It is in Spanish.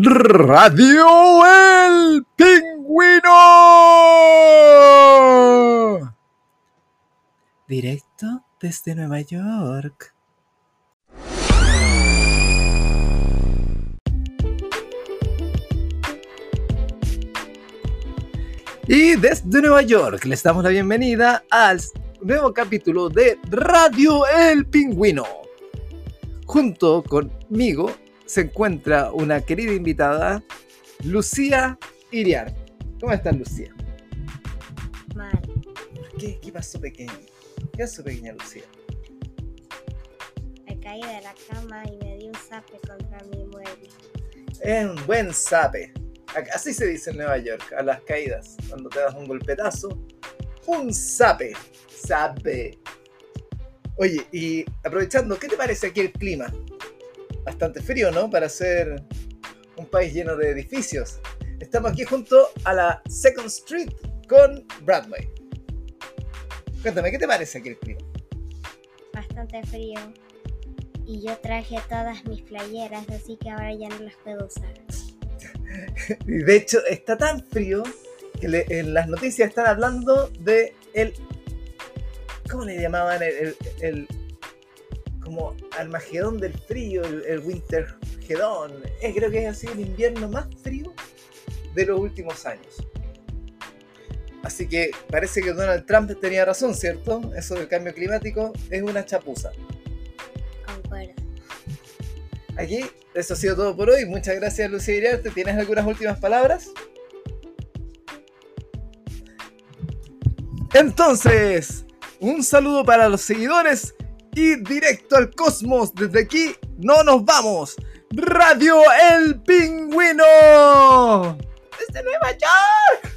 Radio El Pingüino. Directo desde Nueva York. Y desde Nueva York les damos la bienvenida al nuevo capítulo de Radio El Pingüino. Junto conmigo se encuentra una querida invitada, Lucía Iriar. ¿Cómo estás, Lucía? Mal. ¿Qué, qué pasó, pequeña? ¿Qué pasó, pequeña Lucía? Me caí de la cama y me di un zape contra mi mueble. Es un buen sape. Así se dice en Nueva York, a las caídas. Cuando te das un golpetazo, un sape. Sape. Oye, y aprovechando, ¿qué te parece aquí el clima? Bastante frío, ¿no? Para ser un país lleno de edificios. Estamos aquí junto a la Second Street con Broadway. Cuéntame, ¿qué te parece aquí el clima? Bastante frío. Y yo traje todas mis playeras, así que ahora ya no las puedo usar. Y de hecho, está tan frío que le- en las noticias están hablando de el. ¿Cómo le llamaban? El. el- el- como Armagedón del frío, el, el Wintergedón. Eh, creo que es así el invierno más frío de los últimos años. Así que parece que Donald Trump tenía razón, ¿cierto? Eso del cambio climático es una chapuza. Concuerdo. Aquí, eso ha sido todo por hoy. Muchas gracias, Lucía Iriarte. ¿Tienes algunas últimas palabras? Entonces, un saludo para los seguidores y directo al cosmos. Desde aquí, no nos vamos. Radio El Pingüino. Desde Nueva York.